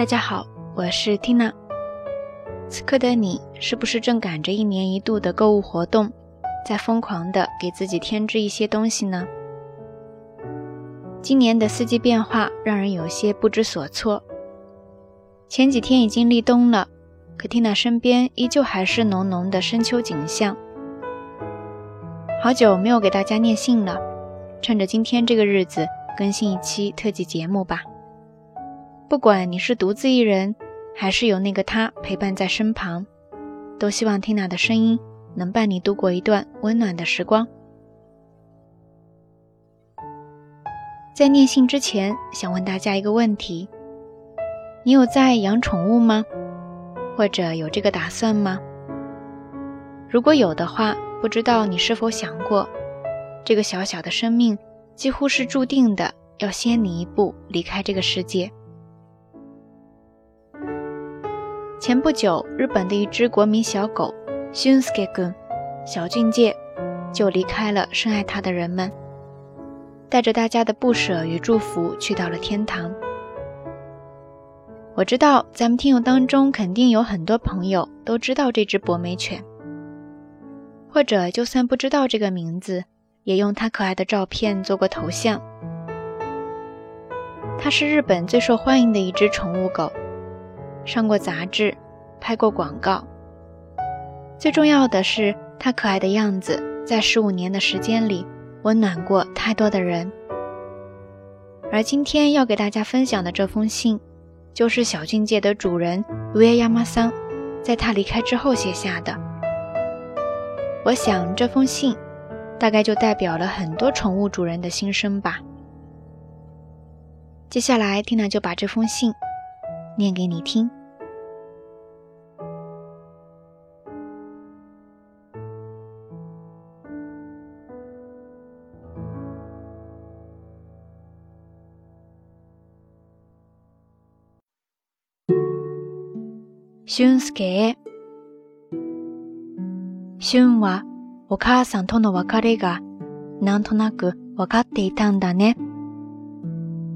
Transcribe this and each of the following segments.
大家好，我是 Tina。此刻的你是不是正赶着一年一度的购物活动，在疯狂的给自己添置一些东西呢？今年的四季变化让人有些不知所措。前几天已经立冬了，可 Tina 身边依旧还是浓浓的深秋景象。好久没有给大家念信了，趁着今天这个日子，更新一期特辑节目吧。不管你是独自一人，还是有那个他陪伴在身旁，都希望听 i 的声音能伴你度过一段温暖的时光。在念信之前，想问大家一个问题：你有在养宠物吗？或者有这个打算吗？如果有的话，不知道你是否想过，这个小小的生命几乎是注定的要先你一步离开这个世界。前不久，日本的一只国民小狗，Shunsuke 小俊介，就离开了深爱他的人们，带着大家的不舍与祝福，去到了天堂。我知道，咱们听友当中肯定有很多朋友都知道这只博美犬，或者就算不知道这个名字，也用它可爱的照片做过头像。它是日本最受欢迎的一只宠物狗。上过杂志，拍过广告。最重要的是，它可爱的样子在十五年的时间里温暖过太多的人。而今天要给大家分享的这封信，就是小境界的主人维耶亚马桑在他离开之后写下的。我想这封信大概就代表了很多宠物主人的心声吧。接下来，蒂娜就把这封信。念给你听。俊介へ。俊はお母さんとの別れがなんとなく分かっていたんだね。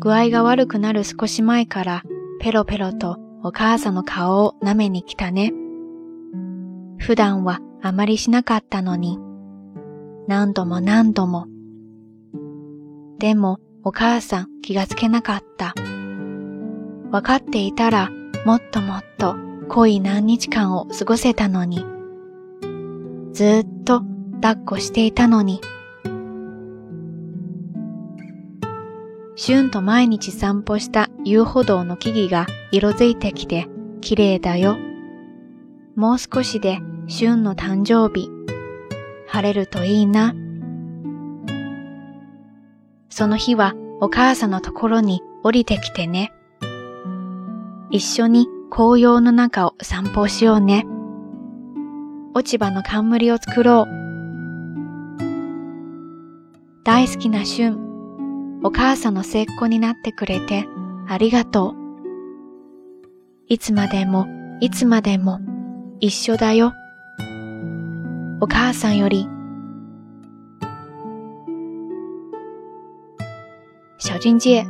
具合が悪くなる少し前からペロペロとお母さんの顔を舐めに来たね。普段はあまりしなかったのに、何度も何度も。でもお母さん気がつけなかった。わかっていたらもっともっと濃い何日間を過ごせたのに。ずっと抱っこしていたのに。シュンと毎日散歩した遊歩道の木々が色づいてきて綺麗だよ。もう少しでシュンの誕生日。晴れるといいな。その日はお母さんのところに降りてきてね。一緒に紅葉の中を散歩しようね。落ち葉の冠を作ろう。大好きなシュン。お母さんの成功になってくれてありがとう。いつまでもいつまでも一緒だよ。お母さんより。小俊介，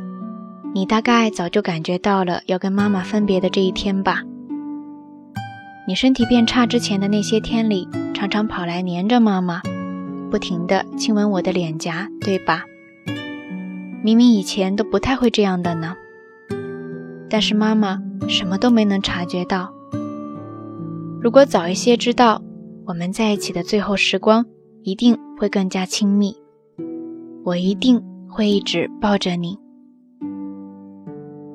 你大概早就感觉到了要跟妈妈分别的这一天吧？你身体变差之前的那些天里，常常跑来黏着妈妈，不停地亲吻我的脸颊，对吧？明明以前都不太会这样的呢，但是妈妈什么都没能察觉到。如果早一些知道，我们在一起的最后时光一定会更加亲密。我一定会一直抱着你。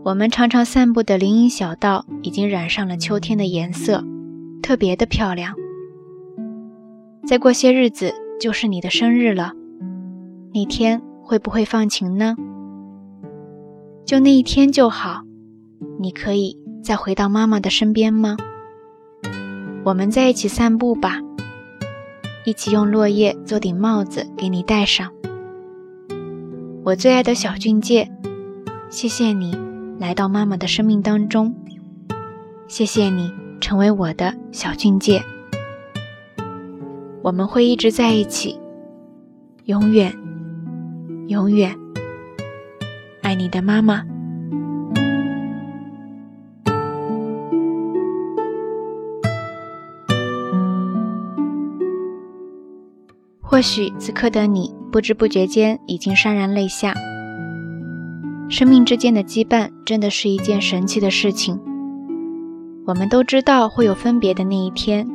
我们常常散步的林荫小道已经染上了秋天的颜色，特别的漂亮。再过些日子就是你的生日了，那天。会不会放晴呢？就那一天就好。你可以再回到妈妈的身边吗？我们在一起散步吧，一起用落叶做顶帽子给你戴上。我最爱的小俊介，谢谢你来到妈妈的生命当中，谢谢你成为我的小俊介，我们会一直在一起，永远。永远爱你的妈妈。或许此刻的你，不知不觉间已经潸然泪下。生命之间的羁绊，真的是一件神奇的事情。我们都知道会有分别的那一天，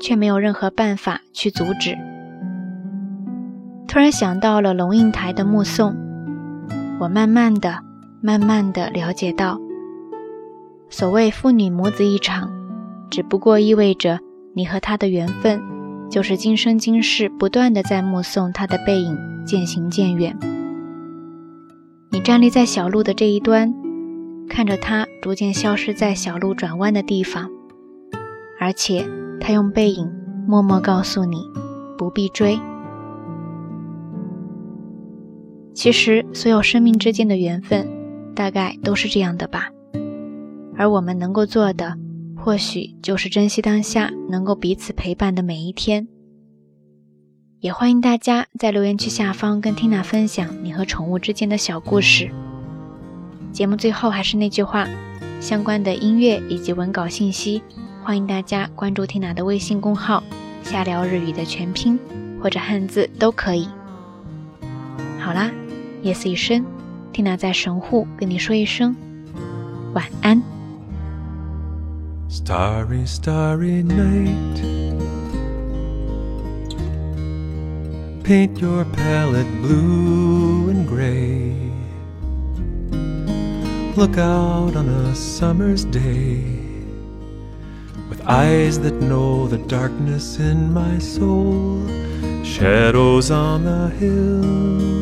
却没有任何办法去阻止。突然想到了龙应台的《目送》，我慢慢的、慢慢的了解到，所谓父女母子一场，只不过意味着你和他的缘分，就是今生今世不断的在目送他的背影渐行渐远。你站立在小路的这一端，看着他逐渐消失在小路转弯的地方，而且他用背影默默告诉你，不必追。其实，所有生命之间的缘分大概都是这样的吧。而我们能够做的，或许就是珍惜当下，能够彼此陪伴的每一天。也欢迎大家在留言区下方跟缇娜分享你和宠物之间的小故事。节目最后还是那句话，相关的音乐以及文稿信息，欢迎大家关注缇娜的微信公号“下聊日语”的全拼或者汉字都可以。好啦。夜色已深，缇娜在神户跟你说一声晚安。Starry, starry night. Paint your palette blue and gray. Look out on a summer's day with eyes that know the darkness in my soul, shadows on the hill.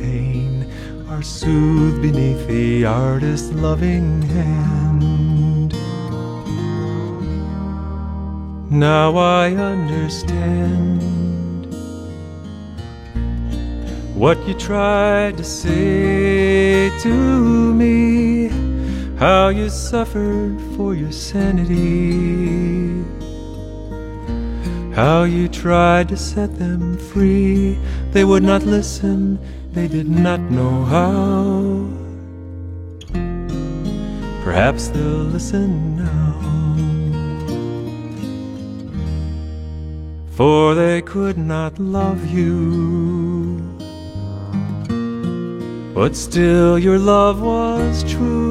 are soothed beneath the artist's loving hand. Now I understand what you tried to say to me, how you suffered for your sanity. How you tried to set them free. They would not listen, they did not know how. Perhaps they'll listen now. For they could not love you. But still, your love was true.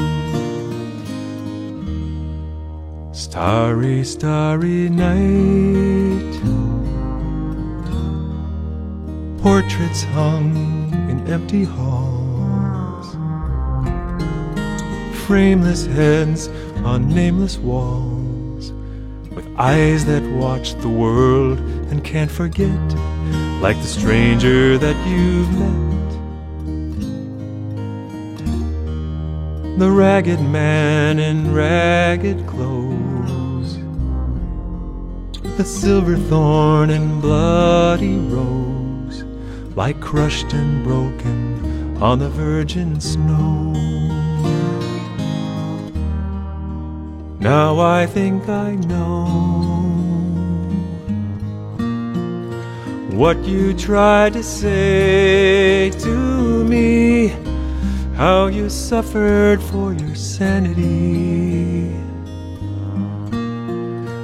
Starry, starry night. Portraits hung in empty halls. Frameless heads on nameless walls. With eyes that watch the world and can't forget. Like the stranger that you've met. The ragged man in ragged clothes a silver thorn and bloody rose lie crushed and broken on the virgin snow. Now I think I know what you tried to say to me, how you suffered for your sanity.